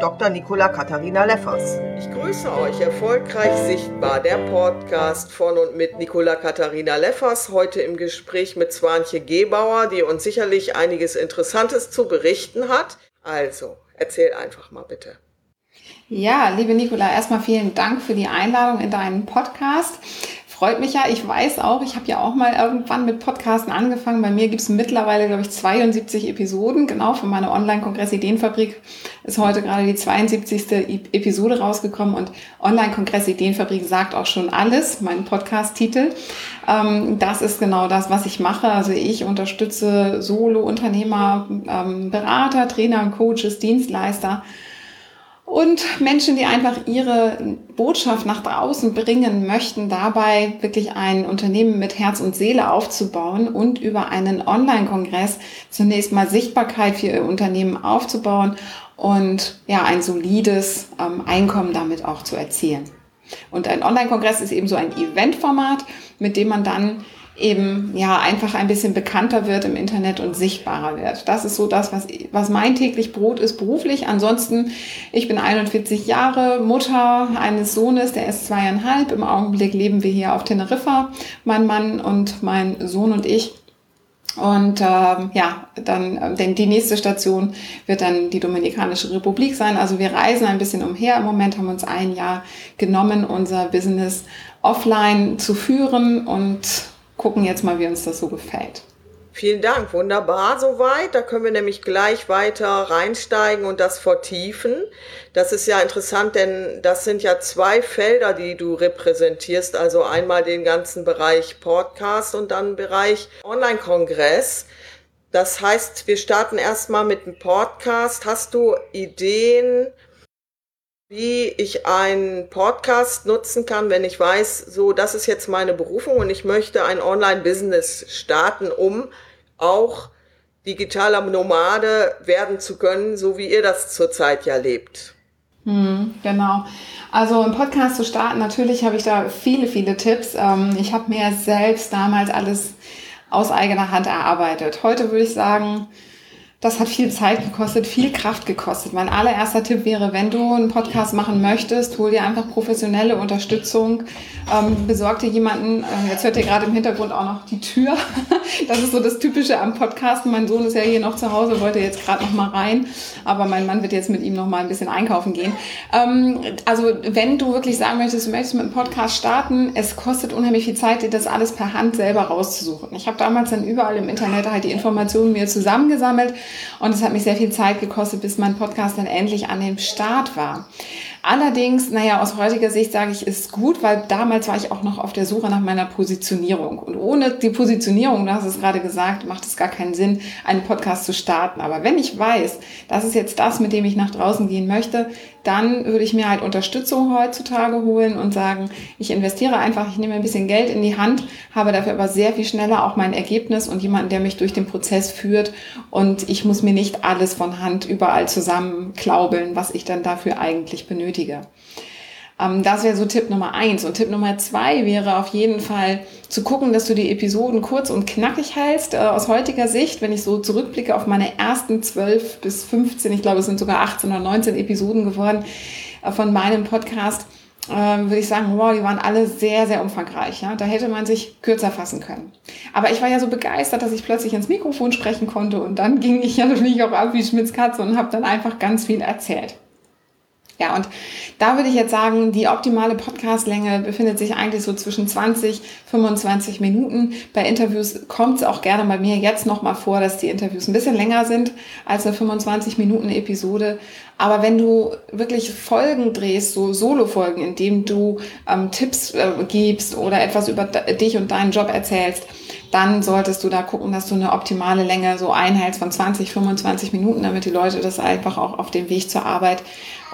Dr. Nicola Katharina Leffers. Ich grüße euch erfolgreich sichtbar, der Podcast von und mit Nicola Katharina Leffers. Heute im Gespräch mit Swanche Gebauer, die uns sicherlich einiges Interessantes zu berichten hat. Also, erzähl einfach mal bitte. Ja, liebe Nicola, erstmal vielen Dank für die Einladung in deinen Podcast freut mich ja. Ich weiß auch, ich habe ja auch mal irgendwann mit Podcasten angefangen. Bei mir gibt es mittlerweile, glaube ich, 72 Episoden. Genau, von meiner Online-Kongress Ideenfabrik ist heute gerade die 72. Episode rausgekommen und Online-Kongress Ideenfabrik sagt auch schon alles, mein Podcast-Titel. Ähm, das ist genau das, was ich mache. Also ich unterstütze Solo-Unternehmer, ähm, Berater, Trainer, Coaches, Dienstleister und Menschen, die einfach ihre Botschaft nach draußen bringen möchten, dabei wirklich ein Unternehmen mit Herz und Seele aufzubauen und über einen Online-Kongress zunächst mal Sichtbarkeit für ihr Unternehmen aufzubauen und ja, ein solides ähm, Einkommen damit auch zu erzielen. Und ein Online-Kongress ist eben so ein Eventformat, mit dem man dann eben ja einfach ein bisschen bekannter wird im Internet und sichtbarer wird. Das ist so das, was, was mein täglich Brot ist beruflich. Ansonsten, ich bin 41 Jahre, Mutter eines Sohnes, der ist zweieinhalb. Im Augenblick leben wir hier auf Teneriffa, mein Mann und mein Sohn und ich. Und ähm, ja, dann, denn die nächste Station wird dann die Dominikanische Republik sein. Also wir reisen ein bisschen umher. Im Moment haben uns ein Jahr genommen, unser Business offline zu führen und gucken jetzt mal, wie uns das so gefällt. Vielen Dank, wunderbar soweit. Da können wir nämlich gleich weiter reinsteigen und das vertiefen. Das ist ja interessant, denn das sind ja zwei Felder, die du repräsentierst. Also einmal den ganzen Bereich Podcast und dann Bereich Online-Kongress. Das heißt, wir starten erstmal mit dem Podcast. Hast du Ideen, wie ich einen Podcast nutzen kann, wenn ich weiß, so, das ist jetzt meine Berufung und ich möchte ein Online-Business starten, um auch digitaler Nomade werden zu können, so wie ihr das zurzeit ja lebt. Hm, genau. Also einen Podcast zu starten, natürlich habe ich da viele, viele Tipps. Ähm, ich habe mir selbst damals alles aus eigener Hand erarbeitet. Heute würde ich sagen, das hat viel Zeit gekostet, viel Kraft gekostet. Mein allererster Tipp wäre, wenn du einen Podcast machen möchtest, hol dir einfach professionelle Unterstützung. Ähm, besorg dir jemanden, äh, jetzt hört ihr gerade im Hintergrund auch noch die Tür. das ist so das Typische am Podcast. Mein Sohn ist ja hier noch zu Hause, wollte jetzt gerade noch mal rein, aber mein Mann wird jetzt mit ihm noch mal ein bisschen einkaufen gehen. Ähm, also wenn du wirklich sagen möchtest, du möchtest mit einem Podcast starten, es kostet unheimlich viel Zeit, dir das alles per Hand selber rauszusuchen. Ich habe damals dann überall im Internet halt die Informationen mir zusammengesammelt und es hat mich sehr viel Zeit gekostet, bis mein Podcast dann endlich an dem Start war. Allerdings, naja, aus heutiger Sicht sage ich, ist gut, weil damals war ich auch noch auf der Suche nach meiner Positionierung. Und ohne die Positionierung, du hast es gerade gesagt, macht es gar keinen Sinn, einen Podcast zu starten. Aber wenn ich weiß, das ist jetzt das, mit dem ich nach draußen gehen möchte, dann würde ich mir halt Unterstützung heutzutage holen und sagen, ich investiere einfach, ich nehme ein bisschen Geld in die Hand, habe dafür aber sehr viel schneller auch mein Ergebnis und jemanden, der mich durch den Prozess führt und ich muss mir nicht alles von Hand überall zusammenklaubeln, was ich dann dafür eigentlich benötige. Ähm, das wäre so Tipp Nummer eins. Und Tipp Nummer zwei wäre auf jeden Fall zu gucken, dass du die Episoden kurz und knackig hältst. Äh, aus heutiger Sicht, wenn ich so zurückblicke auf meine ersten zwölf bis 15, ich glaube, es sind sogar 18 oder 19 Episoden geworden äh, von meinem Podcast, ähm, würde ich sagen, wow, die waren alle sehr, sehr umfangreich. Ja? Da hätte man sich kürzer fassen können. Aber ich war ja so begeistert, dass ich plötzlich ins Mikrofon sprechen konnte und dann ging ich ja natürlich auch ab wie Schmitz Katze und habe dann einfach ganz viel erzählt. Ja, und da würde ich jetzt sagen, die optimale Podcastlänge befindet sich eigentlich so zwischen 20, 25 Minuten. Bei Interviews kommt es auch gerne bei mir jetzt nochmal vor, dass die Interviews ein bisschen länger sind als eine 25 Minuten Episode. Aber wenn du wirklich Folgen drehst, so Solo-Folgen, in denen du ähm, Tipps äh, gibst oder etwas über dich und deinen Job erzählst, dann solltest du da gucken, dass du eine optimale Länge so einhältst von 20, 25 Minuten, damit die Leute das einfach auch auf dem Weg zur Arbeit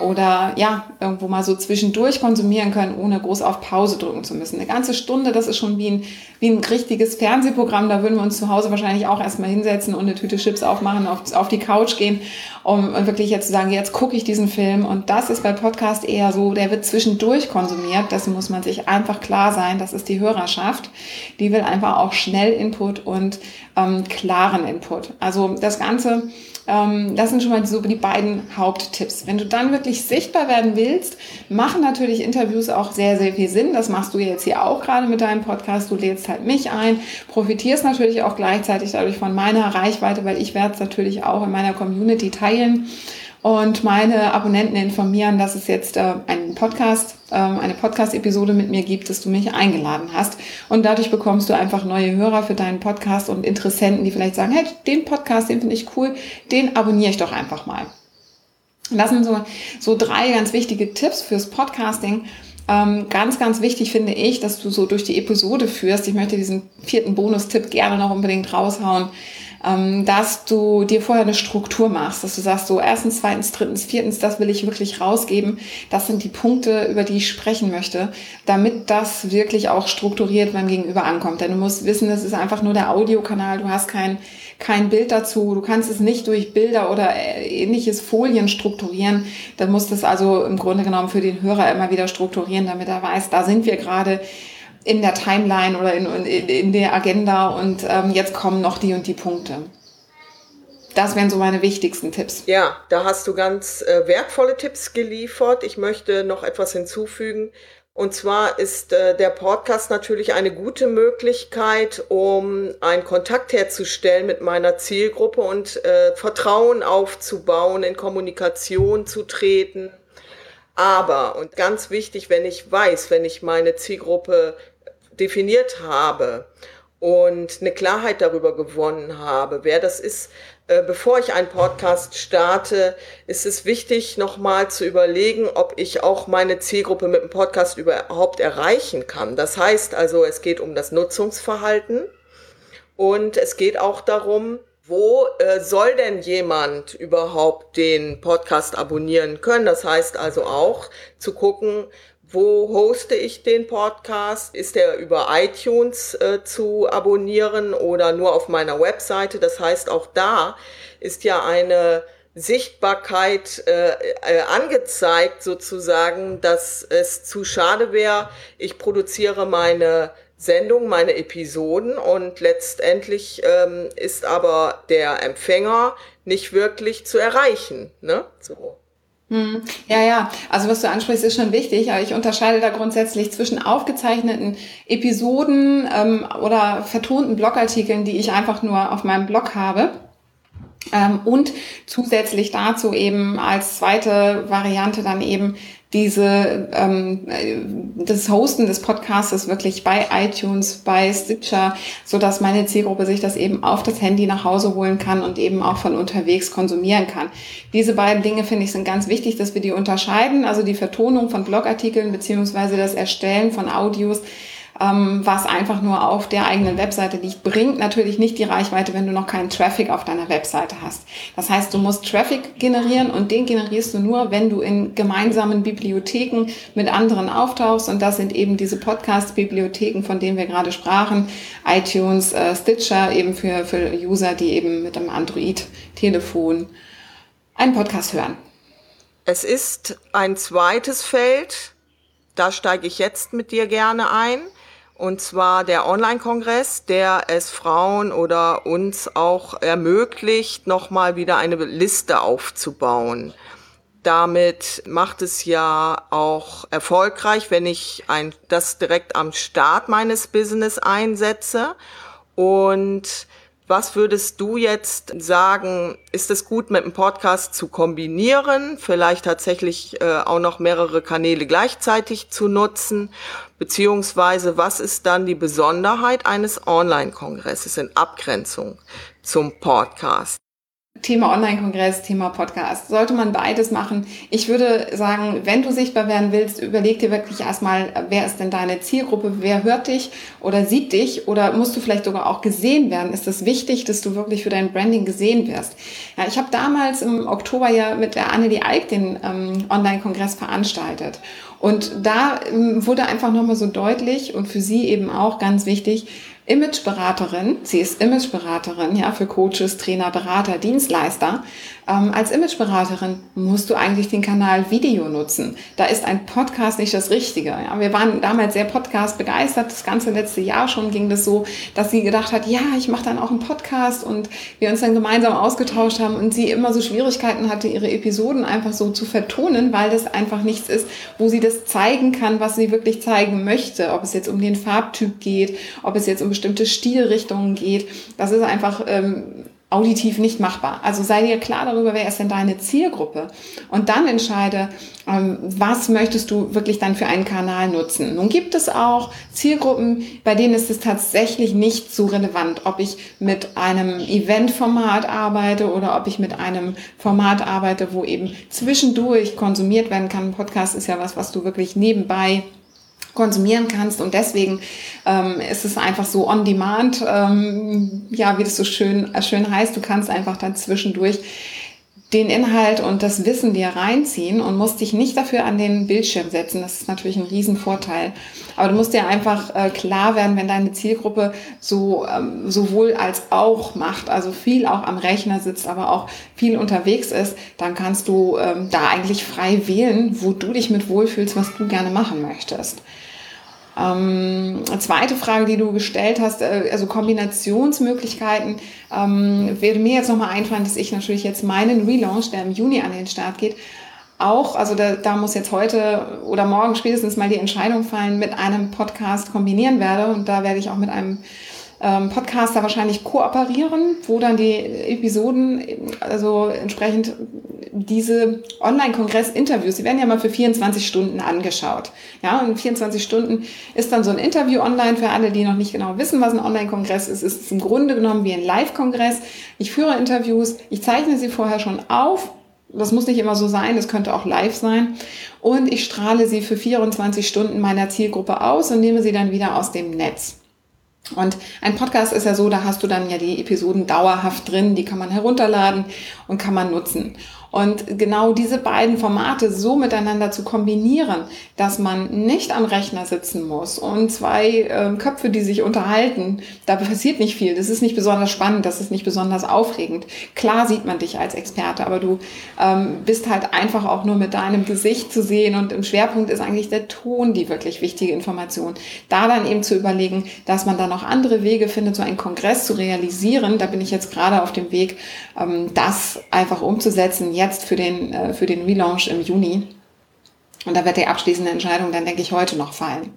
oder ja, irgendwo mal so zwischendurch konsumieren können, ohne groß auf Pause drücken zu müssen. Eine ganze Stunde, das ist schon wie ein, wie ein richtiges Fernsehprogramm. Da würden wir uns zu Hause wahrscheinlich auch erstmal hinsetzen und eine Tüte Chips aufmachen, auf, auf die Couch gehen, um wirklich jetzt zu sagen, jetzt gucke ich diesen Film. Und das ist bei Podcast eher so, der wird zwischendurch konsumiert. Das muss man sich einfach klar sein. Das ist die Hörerschaft. Die will einfach auch schnell Input und ähm, klaren Input. Also das Ganze ähm, das sind schon mal so die beiden Haupttipps. Wenn du dann wirklich sichtbar werden willst, machen natürlich Interviews auch sehr, sehr viel Sinn. Das machst du jetzt hier auch gerade mit deinem Podcast. Du lädst halt mich ein, profitierst natürlich auch gleichzeitig dadurch von meiner Reichweite, weil ich werde es natürlich auch in meiner Community teilen und meine Abonnenten informieren, dass es jetzt äh, einen Podcast, äh, eine Podcast-Episode mit mir gibt, dass du mich eingeladen hast. Und dadurch bekommst du einfach neue Hörer für deinen Podcast und Interessenten, die vielleicht sagen, hey, den Podcast, den finde ich cool, den abonniere ich doch einfach mal. Das sind so, so drei ganz wichtige Tipps fürs Podcasting. Ähm, ganz, ganz wichtig finde ich, dass du so durch die Episode führst. Ich möchte diesen vierten Bonustipp gerne noch unbedingt raushauen dass du dir vorher eine Struktur machst, dass du sagst, so erstens, zweitens, drittens, viertens, das will ich wirklich rausgeben. Das sind die Punkte, über die ich sprechen möchte, damit das wirklich auch strukturiert beim Gegenüber ankommt. Denn du musst wissen, das ist einfach nur der Audiokanal, du hast kein, kein Bild dazu, du kannst es nicht durch Bilder oder äh, ähnliches Folien strukturieren. Dann musst du es also im Grunde genommen für den Hörer immer wieder strukturieren, damit er weiß, da sind wir gerade in der Timeline oder in, in, in der Agenda und ähm, jetzt kommen noch die und die Punkte. Das wären so meine wichtigsten Tipps. Ja, da hast du ganz äh, wertvolle Tipps geliefert. Ich möchte noch etwas hinzufügen. Und zwar ist äh, der Podcast natürlich eine gute Möglichkeit, um einen Kontakt herzustellen mit meiner Zielgruppe und äh, Vertrauen aufzubauen, in Kommunikation zu treten. Aber, und ganz wichtig, wenn ich weiß, wenn ich meine Zielgruppe definiert habe und eine Klarheit darüber gewonnen habe, wer das ist, äh, bevor ich einen Podcast starte, ist es wichtig, nochmal zu überlegen, ob ich auch meine Zielgruppe mit dem Podcast überhaupt erreichen kann. Das heißt also, es geht um das Nutzungsverhalten und es geht auch darum, wo äh, soll denn jemand überhaupt den Podcast abonnieren können? Das heißt also auch zu gucken, wo hoste ich den Podcast? Ist der über iTunes äh, zu abonnieren oder nur auf meiner Webseite? Das heißt, auch da ist ja eine Sichtbarkeit äh, äh, angezeigt sozusagen, dass es zu schade wäre. Ich produziere meine Sendung, meine Episoden und letztendlich ähm, ist aber der Empfänger nicht wirklich zu erreichen. Ne? So. Hm. Ja, ja, also was du ansprichst, ist schon wichtig, ich unterscheide da grundsätzlich zwischen aufgezeichneten Episoden ähm, oder vertonten Blogartikeln, die ich einfach nur auf meinem Blog habe. Ähm, und zusätzlich dazu eben als zweite Variante dann eben diese ähm, das Hosten des Podcasts wirklich bei iTunes, bei Stitcher, so dass meine Zielgruppe sich das eben auf das Handy nach Hause holen kann und eben auch von unterwegs konsumieren kann. Diese beiden Dinge finde ich sind ganz wichtig, dass wir die unterscheiden, also die Vertonung von Blogartikeln beziehungsweise das Erstellen von Audios was einfach nur auf der eigenen Webseite liegt, bringt natürlich nicht die Reichweite, wenn du noch keinen Traffic auf deiner Webseite hast. Das heißt, du musst Traffic generieren und den generierst du nur, wenn du in gemeinsamen Bibliotheken mit anderen auftauchst und das sind eben diese Podcast-Bibliotheken, von denen wir gerade sprachen, iTunes, äh, Stitcher eben für, für User, die eben mit einem Android-Telefon einen Podcast hören. Es ist ein zweites Feld, da steige ich jetzt mit dir gerne ein. Und zwar der Online-Kongress, der es Frauen oder uns auch ermöglicht, nochmal wieder eine Liste aufzubauen. Damit macht es ja auch erfolgreich, wenn ich ein, das direkt am Start meines Business einsetze. Und was würdest du jetzt sagen, ist es gut mit dem Podcast zu kombinieren, vielleicht tatsächlich äh, auch noch mehrere Kanäle gleichzeitig zu nutzen, beziehungsweise was ist dann die Besonderheit eines Online-Kongresses in Abgrenzung zum Podcast? Thema Online-Kongress, Thema Podcast. Sollte man beides machen? Ich würde sagen, wenn du sichtbar werden willst, überleg dir wirklich erstmal, wer ist denn deine Zielgruppe? Wer hört dich oder sieht dich? Oder musst du vielleicht sogar auch gesehen werden? Ist es das wichtig, dass du wirklich für dein Branding gesehen wirst? Ja, ich habe damals im Oktober ja mit der Annelie Eick den ähm, Online-Kongress veranstaltet. Und da ähm, wurde einfach nochmal so deutlich und für sie eben auch ganz wichtig, Imageberaterin, sie ist Imageberaterin, ja, für Coaches, Trainer, Berater, Dienstleister. Ähm, als Imageberaterin musst du eigentlich den Kanal Video nutzen. Da ist ein Podcast nicht das Richtige. Ja. Wir waren damals sehr Podcast begeistert. Das ganze letzte Jahr schon ging das so, dass sie gedacht hat, ja, ich mache dann auch einen Podcast und wir uns dann gemeinsam ausgetauscht haben und sie immer so Schwierigkeiten hatte, ihre Episoden einfach so zu vertonen, weil das einfach nichts ist, wo sie das zeigen kann, was sie wirklich zeigen möchte. Ob es jetzt um den Farbtyp geht, ob es jetzt um bestimmte Stilrichtungen geht. Das ist einfach ähm, auditiv nicht machbar. Also sei dir klar darüber, wer ist denn deine Zielgruppe und dann entscheide, ähm, was möchtest du wirklich dann für einen Kanal nutzen. Nun gibt es auch Zielgruppen, bei denen ist es tatsächlich nicht so relevant, ob ich mit einem Eventformat arbeite oder ob ich mit einem Format arbeite, wo eben zwischendurch konsumiert werden kann. Ein Podcast ist ja was, was du wirklich nebenbei konsumieren kannst. Und deswegen ähm, ist es einfach so on demand, ähm, ja, wie das so schön, äh, schön heißt. Du kannst einfach dann zwischendurch den Inhalt und das Wissen dir reinziehen und musst dich nicht dafür an den Bildschirm setzen. Das ist natürlich ein Riesenvorteil. Aber du musst dir einfach äh, klar werden, wenn deine Zielgruppe so ähm, sowohl als auch macht, also viel auch am Rechner sitzt, aber auch viel unterwegs ist, dann kannst du ähm, da eigentlich frei wählen, wo du dich mit wohlfühlst, was du gerne machen möchtest. Ähm, zweite Frage, die du gestellt hast, äh, also Kombinationsmöglichkeiten, ähm, würde mir jetzt nochmal einfallen, dass ich natürlich jetzt meinen Relaunch, der im Juni an den Start geht, auch, also da, da muss jetzt heute oder morgen spätestens mal die Entscheidung fallen, mit einem Podcast kombinieren werde. Und da werde ich auch mit einem ähm, Podcaster wahrscheinlich kooperieren, wo dann die Episoden, also entsprechend diese Online-Kongress-Interviews, die werden ja mal für 24 Stunden angeschaut. Ja, und 24 Stunden ist dann so ein Interview online für alle, die noch nicht genau wissen, was ein Online-Kongress ist. Es ist im Grunde genommen wie ein Live-Kongress. Ich führe Interviews, ich zeichne sie vorher schon auf. Das muss nicht immer so sein, das könnte auch live sein. Und ich strahle sie für 24 Stunden meiner Zielgruppe aus und nehme sie dann wieder aus dem Netz. Und ein Podcast ist ja so, da hast du dann ja die Episoden dauerhaft drin, die kann man herunterladen und kann man nutzen. Und genau diese beiden Formate so miteinander zu kombinieren, dass man nicht am Rechner sitzen muss und zwei äh, Köpfe, die sich unterhalten, da passiert nicht viel. Das ist nicht besonders spannend, das ist nicht besonders aufregend. Klar sieht man dich als Experte, aber du ähm, bist halt einfach auch nur mit deinem Gesicht zu sehen und im Schwerpunkt ist eigentlich der Ton die wirklich wichtige Information. Da dann eben zu überlegen, dass man dann noch andere Wege findet, so einen Kongress zu realisieren. Da bin ich jetzt gerade auf dem Weg, ähm, das einfach umzusetzen jetzt für den, äh, für den Relaunch im Juni. Und da wird die abschließende Entscheidung dann, denke ich, heute noch fallen.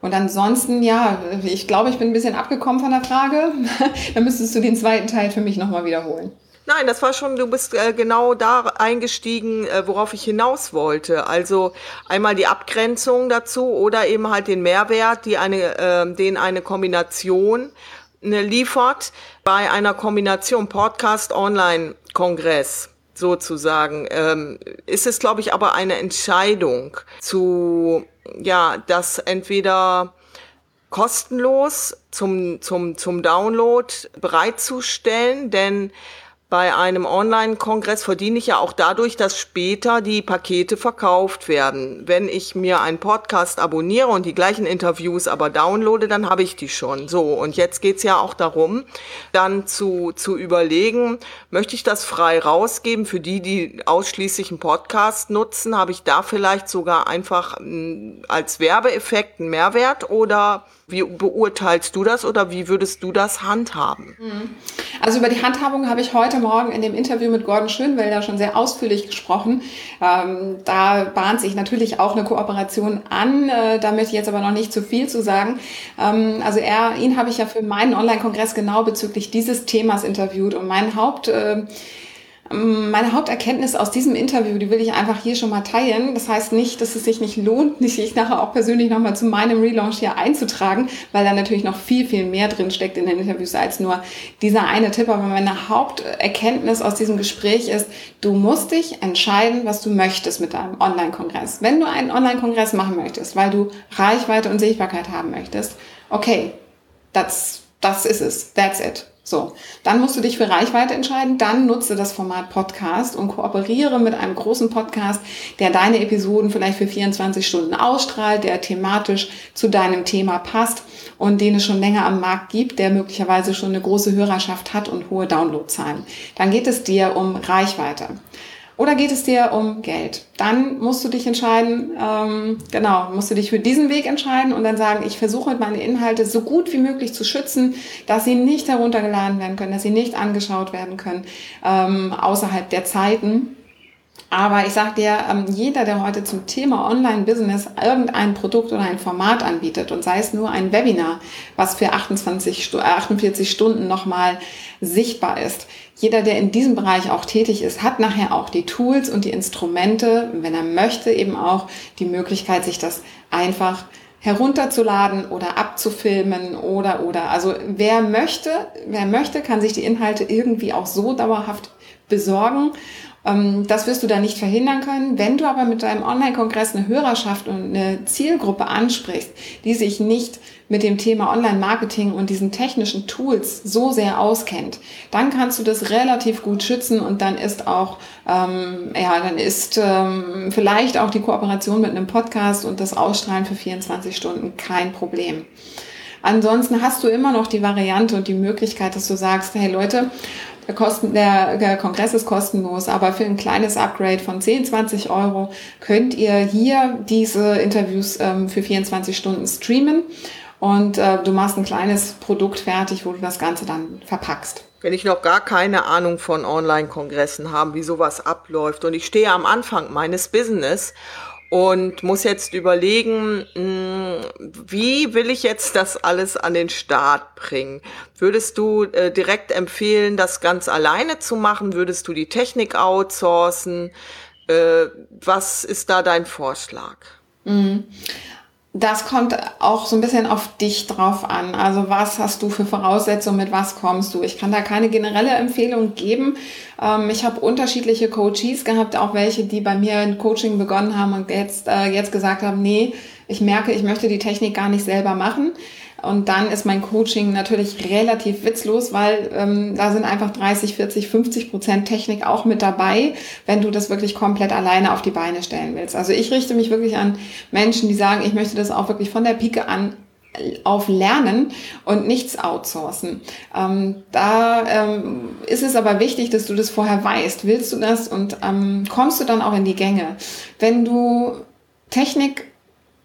Und ansonsten, ja, ich glaube, ich bin ein bisschen abgekommen von der Frage. dann müsstest du den zweiten Teil für mich nochmal wiederholen. Nein, das war schon, du bist äh, genau da eingestiegen, äh, worauf ich hinaus wollte. Also einmal die Abgrenzung dazu oder eben halt den Mehrwert, die eine, äh, den eine Kombination ne, liefert bei einer Kombination Podcast Online Kongress sozusagen, ähm, ist es, glaube ich, aber eine Entscheidung zu, ja, das entweder kostenlos zum, zum, zum Download bereitzustellen, denn bei einem Online-Kongress verdiene ich ja auch dadurch, dass später die Pakete verkauft werden. Wenn ich mir einen Podcast abonniere und die gleichen Interviews aber downloade, dann habe ich die schon. So, und jetzt geht's ja auch darum, dann zu, zu überlegen, möchte ich das frei rausgeben für die, die ausschließlich einen Podcast nutzen? Habe ich da vielleicht sogar einfach hm, als Werbeeffekt einen Mehrwert oder wie beurteilst du das oder wie würdest du das handhaben? Mhm. Also über die Handhabung habe ich heute Morgen in dem Interview mit Gordon Schönwelder schon sehr ausführlich gesprochen. Ähm, da bahnt sich natürlich auch eine Kooperation an, äh, damit jetzt aber noch nicht zu viel zu sagen. Ähm, also er, ihn habe ich ja für meinen Online-Kongress genau bezüglich dieses Themas interviewt und mein Haupt äh, meine Haupterkenntnis aus diesem Interview, die will ich einfach hier schon mal teilen. Das heißt nicht, dass es sich nicht lohnt, sich nachher auch persönlich nochmal zu meinem Relaunch hier einzutragen, weil da natürlich noch viel, viel mehr drin steckt in den Interviews als nur dieser eine Tipp. Aber meine Haupterkenntnis aus diesem Gespräch ist, du musst dich entscheiden, was du möchtest mit deinem Online-Kongress. Wenn du einen Online-Kongress machen möchtest, weil du Reichweite und Sichtbarkeit haben möchtest, okay, das, das ist es, that's it. So, dann musst du dich für Reichweite entscheiden, dann nutze das Format Podcast und kooperiere mit einem großen Podcast, der deine Episoden vielleicht für 24 Stunden ausstrahlt, der thematisch zu deinem Thema passt und den es schon länger am Markt gibt, der möglicherweise schon eine große Hörerschaft hat und hohe Downloadzahlen. Dann geht es dir um Reichweite. Oder geht es dir um Geld? Dann musst du dich entscheiden, ähm, genau, musst du dich für diesen Weg entscheiden und dann sagen, ich versuche meine Inhalte so gut wie möglich zu schützen, dass sie nicht heruntergeladen werden können, dass sie nicht angeschaut werden können ähm, außerhalb der Zeiten. Aber ich sage dir, ähm, jeder, der heute zum Thema Online-Business irgendein Produkt oder ein Format anbietet und sei es nur ein Webinar, was für 28, 48 Stunden nochmal sichtbar ist, jeder, der in diesem Bereich auch tätig ist, hat nachher auch die Tools und die Instrumente, wenn er möchte, eben auch die Möglichkeit, sich das einfach herunterzuladen oder abzufilmen oder oder. Also wer möchte, wer möchte, kann sich die Inhalte irgendwie auch so dauerhaft besorgen das wirst du da nicht verhindern können. Wenn du aber mit deinem Online-Kongress eine Hörerschaft und eine Zielgruppe ansprichst, die sich nicht mit dem Thema Online-Marketing und diesen technischen Tools so sehr auskennt, dann kannst du das relativ gut schützen und dann ist auch, ähm, ja, dann ist ähm, vielleicht auch die Kooperation mit einem Podcast und das Ausstrahlen für 24 Stunden kein Problem. Ansonsten hast du immer noch die Variante und die Möglichkeit, dass du sagst, hey Leute, der, Kosten, der, Kongress ist kostenlos, aber für ein kleines Upgrade von 10, 20 Euro könnt ihr hier diese Interviews ähm, für 24 Stunden streamen und äh, du machst ein kleines Produkt fertig, wo du das Ganze dann verpackst. Wenn ich noch gar keine Ahnung von Online-Kongressen habe, wie sowas abläuft und ich stehe am Anfang meines Business und muss jetzt überlegen, hm, wie will ich jetzt das alles an den Start bringen? Würdest du äh, direkt empfehlen, das ganz alleine zu machen? Würdest du die Technik outsourcen? Äh, was ist da dein Vorschlag? Mhm das kommt auch so ein bisschen auf dich drauf an. Also was hast du für Voraussetzungen, mit was kommst du? Ich kann da keine generelle Empfehlung geben. Ähm, ich habe unterschiedliche Coaches gehabt, auch welche, die bei mir ein Coaching begonnen haben und jetzt, äh, jetzt gesagt haben, nee, ich merke, ich möchte die Technik gar nicht selber machen. Und dann ist mein Coaching natürlich relativ witzlos, weil ähm, da sind einfach 30, 40, 50 Prozent Technik auch mit dabei, wenn du das wirklich komplett alleine auf die Beine stellen willst. Also ich richte mich wirklich an Menschen, die sagen, ich möchte das auch wirklich von der Pike an auf Lernen und nichts outsourcen. Ähm, da ähm, ist es aber wichtig, dass du das vorher weißt. Willst du das und ähm, kommst du dann auch in die Gänge? Wenn du Technik,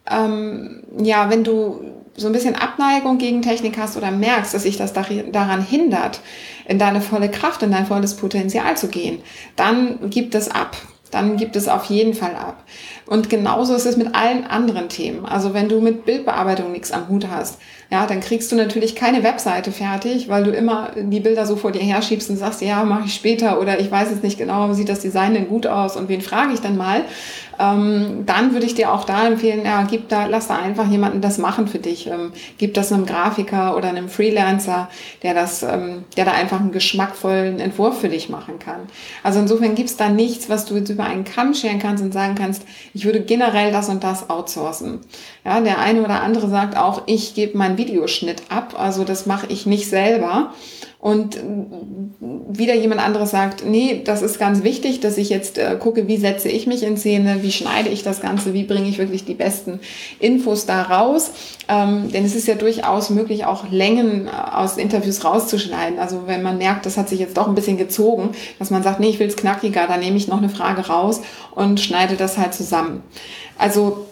ähm, ja, wenn du so ein bisschen Abneigung gegen Technik hast oder merkst, dass sich das daran hindert, in deine volle Kraft, in dein volles Potenzial zu gehen, dann gibt es ab. Dann gibt es auf jeden Fall ab. Und genauso ist es mit allen anderen Themen. Also wenn du mit Bildbearbeitung nichts am Hut hast, ja, dann kriegst du natürlich keine Webseite fertig, weil du immer die Bilder so vor dir herschiebst und sagst, ja, mache ich später oder ich weiß jetzt nicht genau, sieht das Design denn gut aus und wen frage ich dann mal? ähm, dann würde ich dir auch da empfehlen, ja, gib da, lass da einfach jemanden das machen für dich. Ähm, gib das einem Grafiker oder einem Freelancer, der das, ähm, der da einfach einen geschmackvollen Entwurf für dich machen kann. Also insofern gibt's da nichts, was du jetzt über einen Kamm scheren kannst und sagen kannst, ich würde generell das und das outsourcen. Ja, der eine oder andere sagt auch, ich gebe meinen Videoschnitt ab, also das mache ich nicht selber und wieder jemand anderes sagt, nee, das ist ganz wichtig, dass ich jetzt äh, gucke, wie setze ich mich in Szene, wie schneide ich das Ganze, wie bringe ich wirklich die besten Infos da raus. Ähm, denn es ist ja durchaus möglich, auch Längen äh, aus Interviews rauszuschneiden. Also wenn man merkt, das hat sich jetzt doch ein bisschen gezogen, dass man sagt, nee, ich will es knackiger, dann nehme ich noch eine Frage raus und schneide das halt zusammen. Also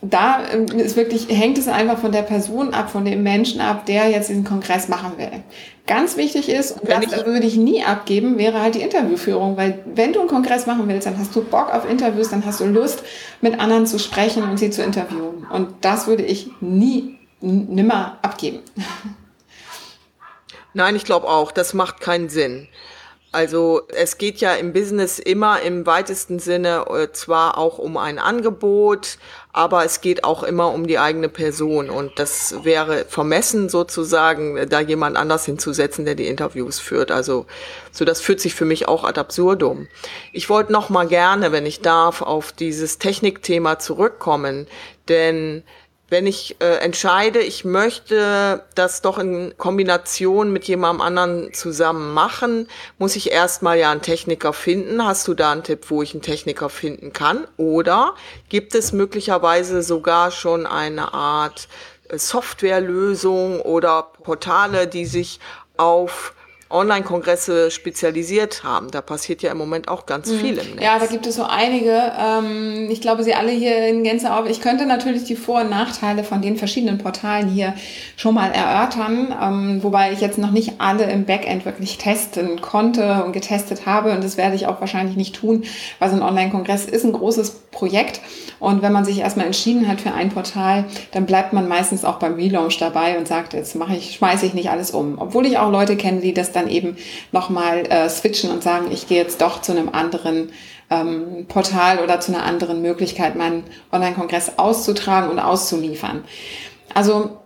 da ähm, ist wirklich, hängt es einfach von der Person ab, von dem Menschen ab, der jetzt diesen Kongress machen will. Ganz wichtig ist, und das ich würde ich nie abgeben, wäre halt die Interviewführung, weil wenn du einen Kongress machen willst, dann hast du Bock auf Interviews, dann hast du Lust, mit anderen zu sprechen und sie zu interviewen. Und das würde ich nie, nimmer abgeben. Nein, ich glaube auch, das macht keinen Sinn. Also es geht ja im Business immer im weitesten Sinne äh, zwar auch um ein Angebot, aber es geht auch immer um die eigene Person. Und das wäre vermessen sozusagen, da jemand anders hinzusetzen, der die Interviews führt. Also so das führt sich für mich auch ad absurdum. Ich wollte noch mal gerne, wenn ich darf, auf dieses Technikthema zurückkommen, denn wenn ich äh, entscheide, ich möchte das doch in Kombination mit jemandem anderen zusammen machen, muss ich erstmal ja einen Techniker finden. Hast du da einen Tipp, wo ich einen Techniker finden kann? Oder gibt es möglicherweise sogar schon eine Art äh, Softwarelösung oder Portale, die sich auf Online-Kongresse spezialisiert haben. Da passiert ja im Moment auch ganz mhm. viel im Netz. Ja, da gibt es so einige. Ähm, ich glaube, Sie alle hier in Gänze auf. Ich könnte natürlich die Vor- und Nachteile von den verschiedenen Portalen hier schon mal erörtern, ähm, wobei ich jetzt noch nicht alle im Backend wirklich testen konnte und getestet habe. Und das werde ich auch wahrscheinlich nicht tun, weil so ein Online-Kongress ist ein großes Projekt. Und wenn man sich erstmal entschieden hat für ein Portal, dann bleibt man meistens auch beim Relaunch dabei und sagt, jetzt mache ich, schmeiße ich nicht alles um. Obwohl ich auch Leute kenne, die das dann eben nochmal äh, switchen und sagen, ich gehe jetzt doch zu einem anderen ähm, Portal oder zu einer anderen Möglichkeit, meinen Online-Kongress auszutragen und auszuliefern. Also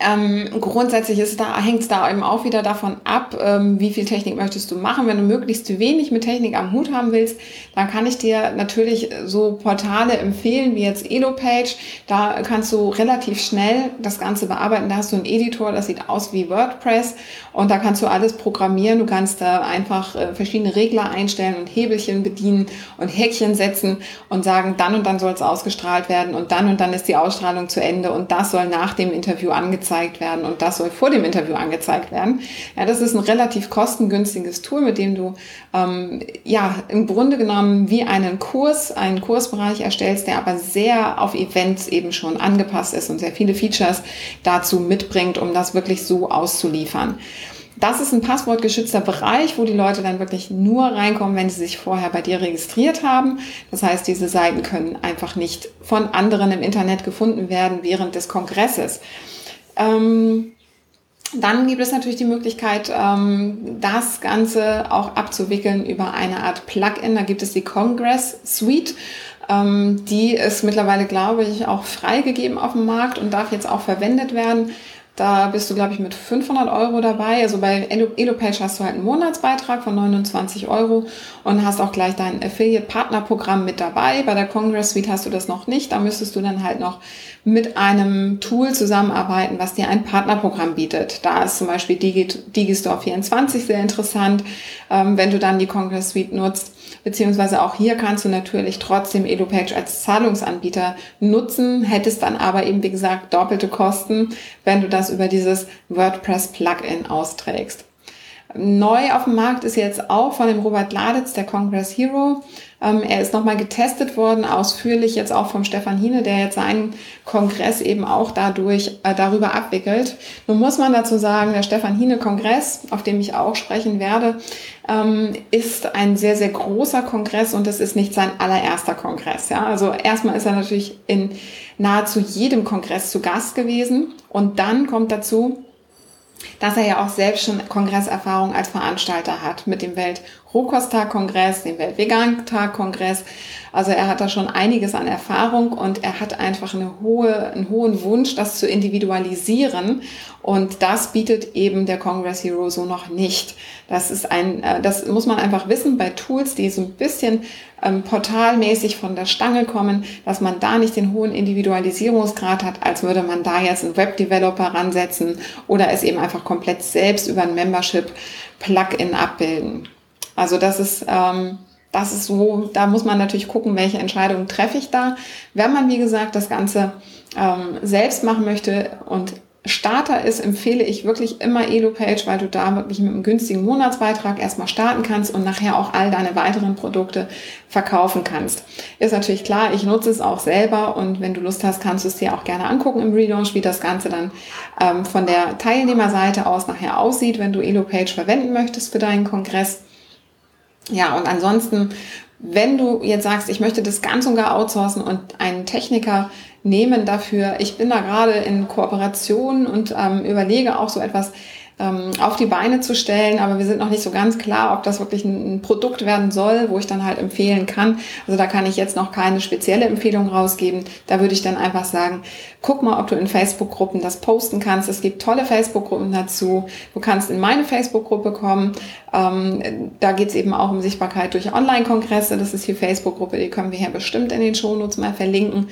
ähm, grundsätzlich ist da, hängt es da eben auch wieder davon ab, ähm, wie viel Technik möchtest du machen. Wenn du möglichst wenig mit Technik am Hut haben willst, dann kann ich dir natürlich so Portale empfehlen, wie jetzt EloPage. Da kannst du relativ schnell das Ganze bearbeiten. Da hast du einen Editor, das sieht aus wie WordPress und da kannst du alles programmieren. Du kannst da einfach äh, verschiedene Regler einstellen und Hebelchen bedienen und Häkchen setzen und sagen, dann und dann soll es ausgestrahlt werden und dann und dann ist die Ausstrahlung zu Ende und das soll nach dem Interview angezeigt angezeigt werden und das soll vor dem Interview angezeigt werden. Ja, das ist ein relativ kostengünstiges Tool, mit dem du ähm, ja im Grunde genommen wie einen Kurs, einen Kursbereich erstellst, der aber sehr auf Events eben schon angepasst ist und sehr viele Features dazu mitbringt, um das wirklich so auszuliefern. Das ist ein passwortgeschützter Bereich, wo die Leute dann wirklich nur reinkommen, wenn sie sich vorher bei dir registriert haben. Das heißt, diese Seiten können einfach nicht von anderen im Internet gefunden werden während des Kongresses. Ähm, dann gibt es natürlich die Möglichkeit, ähm, das Ganze auch abzuwickeln über eine Art Plugin. Da gibt es die Congress Suite. Ähm, die ist mittlerweile, glaube ich, auch freigegeben auf dem Markt und darf jetzt auch verwendet werden. Da bist du, glaube ich, mit 500 Euro dabei. Also bei EloPage hast du halt einen Monatsbeitrag von 29 Euro und hast auch gleich dein Affiliate-Partner-Programm mit dabei. Bei der Congress Suite hast du das noch nicht. Da müsstest du dann halt noch mit einem Tool zusammenarbeiten, was dir ein Partnerprogramm bietet. Da ist zum Beispiel Digistore 24 sehr interessant, ähm, wenn du dann die Congress Suite nutzt. Beziehungsweise auch hier kannst du natürlich trotzdem EduPage als Zahlungsanbieter nutzen, hättest dann aber eben, wie gesagt, doppelte Kosten, wenn du das über dieses WordPress-Plugin austrägst. Neu auf dem Markt ist jetzt auch von dem Robert Laditz, der Congress Hero. Ähm, er ist nochmal getestet worden, ausführlich jetzt auch vom Stefan Hine, der jetzt seinen Kongress eben auch dadurch, äh, darüber abwickelt. Nun muss man dazu sagen, der Stefan Hine Kongress, auf dem ich auch sprechen werde, ähm, ist ein sehr, sehr großer Kongress und es ist nicht sein allererster Kongress. Ja? Also erstmal ist er natürlich in nahezu jedem Kongress zu Gast gewesen und dann kommt dazu, dass er ja auch selbst schon Kongresserfahrung als Veranstalter hat mit dem Welt-Rohkosttag-Kongress, dem Welt-Vegan-Tag-Kongress. Also er hat da schon einiges an Erfahrung und er hat einfach eine hohe, einen hohen Wunsch, das zu individualisieren. Und das bietet eben der Congress Hero so noch nicht. Das ist ein, äh, das muss man einfach wissen bei Tools, die so ein bisschen ähm, portalmäßig von der Stange kommen, dass man da nicht den hohen Individualisierungsgrad hat, als würde man da jetzt einen Webdeveloper ransetzen oder es eben einfach komplett selbst über ein Membership-Plugin abbilden. Also das ist, ähm, das ist so, da muss man natürlich gucken, welche Entscheidungen treffe ich da. Wenn man, wie gesagt, das Ganze ähm, selbst machen möchte und Starter ist, empfehle ich wirklich immer EloPage, weil du da wirklich mit einem günstigen Monatsbeitrag erstmal starten kannst und nachher auch all deine weiteren Produkte verkaufen kannst. Ist natürlich klar, ich nutze es auch selber und wenn du Lust hast, kannst du es dir auch gerne angucken im Relaunch, wie das Ganze dann ähm, von der Teilnehmerseite aus nachher aussieht, wenn du EloPage verwenden möchtest für deinen Kongress. Ja, und ansonsten, wenn du jetzt sagst, ich möchte das ganz und gar outsourcen und einen Techniker nehmen dafür. Ich bin da gerade in Kooperation und ähm, überlege auch so etwas ähm, auf die Beine zu stellen, aber wir sind noch nicht so ganz klar, ob das wirklich ein, ein, Produkt werden soll, wo ich dann halt empfehlen kann. Also da kann ich jetzt noch keine spezielle Empfehlung rausgeben. Da würde ich dann einfach sagen, guck mal, ob du in Facebook-Gruppen das posten kannst. Es gibt tolle Facebook-Gruppen dazu. Du kannst in meine Facebook-Gruppe kommen. Ähm, da geht es eben auch um Sichtbarkeit durch Online-Kongresse. Das ist die Facebook-Gruppe, die können wir hier bestimmt in den Shownotes mal verlinken.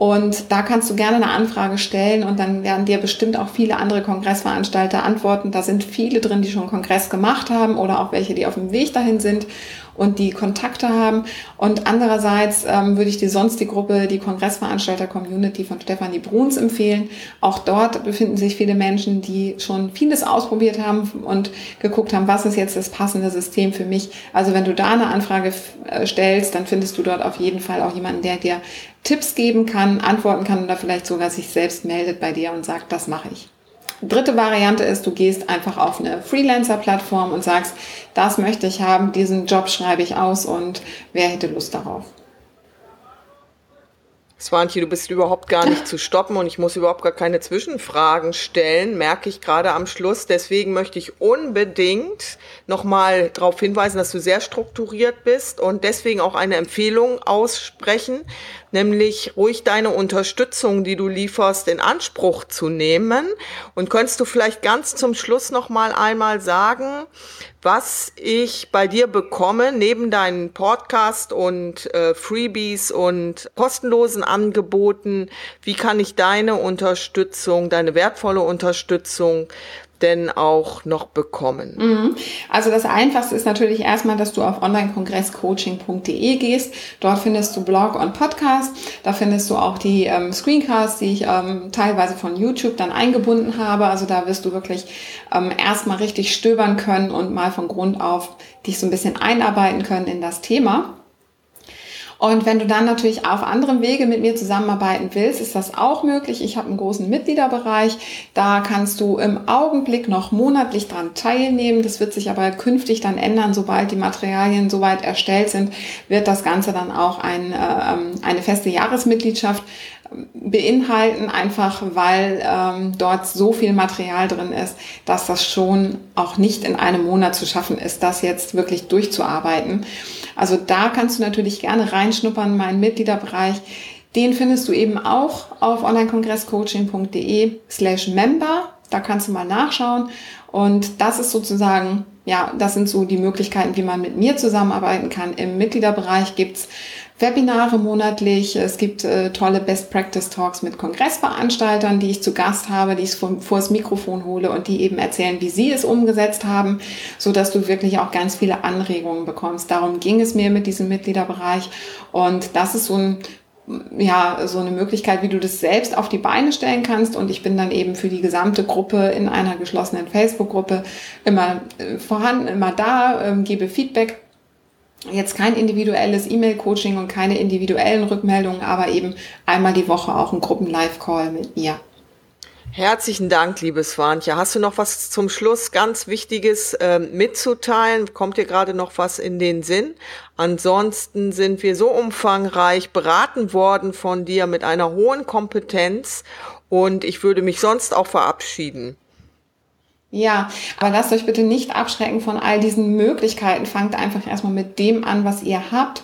Und da kannst du gerne eine Anfrage stellen und dann werden dir bestimmt auch viele andere Kongressveranstalter antworten. Da sind viele drin, die schon Kongress gemacht haben oder auch welche, die auf dem Weg dahin sind und die Kontakte haben. Und andererseits ähm, würde ich dir sonst die Gruppe, die Kongressveranstalter-Community von Stefanie Bruns empfehlen. Auch dort befinden sich viele Menschen, die schon vieles ausprobiert haben und geguckt haben, was ist jetzt das passende System für mich. Also wenn du da eine Anfrage äh, stellst, dann findest du dort auf jeden Fall auch jemanden, der dir Tipps geben kann, antworten kann oder vielleicht sogar sich selbst meldet bei dir und sagt, das mache ich. Dritte Variante ist, du gehst einfach auf eine Freelancer-Plattform und sagst, das möchte ich haben, diesen Job schreibe ich aus und wer hätte Lust darauf? Swantje, du bist überhaupt gar nicht zu stoppen und ich muss überhaupt gar keine Zwischenfragen stellen, merke ich gerade am Schluss. Deswegen möchte ich unbedingt nochmal darauf hinweisen, dass du sehr strukturiert bist und deswegen auch eine Empfehlung aussprechen, nämlich ruhig deine Unterstützung, die du lieferst, in Anspruch zu nehmen. Und könntest du vielleicht ganz zum Schluss noch mal einmal sagen, was ich bei dir bekomme, neben deinen Podcast und äh, Freebies und kostenlosen Angeboten, wie kann ich deine Unterstützung, deine wertvolle Unterstützung denn auch noch bekommen? Mhm. Also das Einfachste ist natürlich erstmal, dass du auf onlinekongresscoaching.de gehst. Dort findest du Blog und Podcast. Da findest du auch die ähm, Screencasts, die ich ähm, teilweise von YouTube dann eingebunden habe. Also da wirst du wirklich ähm, erstmal richtig stöbern können und mal von Grund auf dich so ein bisschen einarbeiten können in das Thema. Und wenn du dann natürlich auf anderem Wege mit mir zusammenarbeiten willst, ist das auch möglich. Ich habe einen großen Mitgliederbereich. Da kannst du im Augenblick noch monatlich dran teilnehmen. Das wird sich aber künftig dann ändern. Sobald die Materialien soweit erstellt sind, wird das Ganze dann auch ein, äh, ähm, eine feste Jahresmitgliedschaft ähm, beinhalten, einfach weil ähm, dort so viel Material drin ist, dass das schon auch nicht in einem Monat zu schaffen ist, das jetzt wirklich durchzuarbeiten. Also da kannst du natürlich gerne reinschnuppern, meinen Mitgliederbereich. Den findest du eben auch auf onlinekongresscoaching.de slash member. Da kannst du mal nachschauen. Und das ist sozusagen, ja, das sind so die Möglichkeiten, wie man mit mir zusammenarbeiten kann. Im Mitgliederbereich gibt's Webinare monatlich. Es gibt äh, tolle Best Practice Talks mit Kongressveranstaltern, die ich zu Gast habe, die ich vor, das Mikrofon hole und die eben erzählen, wie sie es umgesetzt haben, so dass du wirklich auch ganz viele Anregungen bekommst. Darum ging es mir mit diesem Mitgliederbereich und das ist so ein ja, so eine Möglichkeit, wie du das selbst auf die Beine stellen kannst. Und ich bin dann eben für die gesamte Gruppe in einer geschlossenen Facebook-Gruppe immer äh, vorhanden, immer da, ähm, gebe Feedback jetzt kein individuelles E-Mail-Coaching und keine individuellen Rückmeldungen, aber eben einmal die Woche auch ein Gruppen-Live-Call mit mir. Herzlichen Dank, liebe Swantje. Hast du noch was zum Schluss ganz Wichtiges äh, mitzuteilen? Kommt dir gerade noch was in den Sinn? Ansonsten sind wir so umfangreich beraten worden von dir mit einer hohen Kompetenz und ich würde mich sonst auch verabschieden. Ja, aber lasst euch bitte nicht abschrecken von all diesen Möglichkeiten. Fangt einfach erstmal mit dem an, was ihr habt.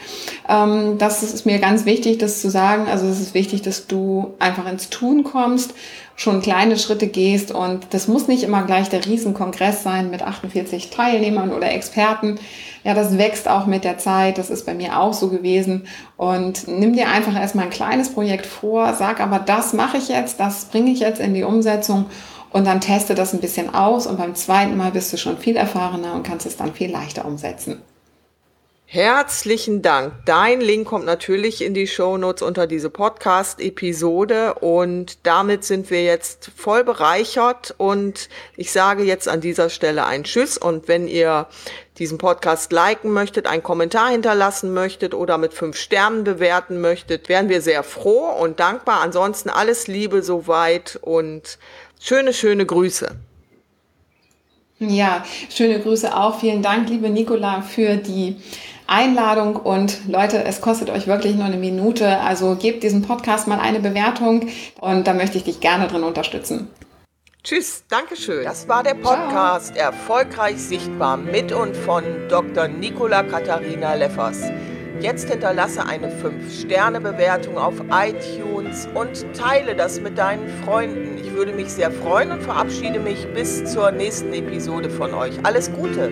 Ähm, das ist mir ganz wichtig, das zu sagen. Also es ist wichtig, dass du einfach ins Tun kommst, schon kleine Schritte gehst und das muss nicht immer gleich der Riesenkongress sein mit 48 Teilnehmern oder Experten. Ja, das wächst auch mit der Zeit. Das ist bei mir auch so gewesen. Und nimm dir einfach erstmal ein kleines Projekt vor, sag aber, das mache ich jetzt, das bringe ich jetzt in die Umsetzung und dann teste das ein bisschen aus und beim zweiten Mal bist du schon viel erfahrener und kannst es dann viel leichter umsetzen. Herzlichen Dank. Dein Link kommt natürlich in die Show Notes unter diese Podcast-Episode und damit sind wir jetzt voll bereichert und ich sage jetzt an dieser Stelle ein Tschüss und wenn ihr diesen Podcast liken möchtet, einen Kommentar hinterlassen möchtet oder mit fünf Sternen bewerten möchtet, wären wir sehr froh und dankbar. Ansonsten alles Liebe soweit und Schöne, schöne Grüße. Ja, schöne Grüße auch. Vielen Dank, liebe Nicola, für die Einladung. Und Leute, es kostet euch wirklich nur eine Minute. Also gebt diesem Podcast mal eine Bewertung und da möchte ich dich gerne drin unterstützen. Tschüss, Dankeschön. Das war der Podcast Ciao. Erfolgreich Sichtbar mit und von Dr. Nicola Katharina Leffers. Jetzt hinterlasse eine 5-Sterne-Bewertung auf iTunes und teile das mit deinen Freunden. Ich würde mich sehr freuen und verabschiede mich bis zur nächsten Episode von euch. Alles Gute!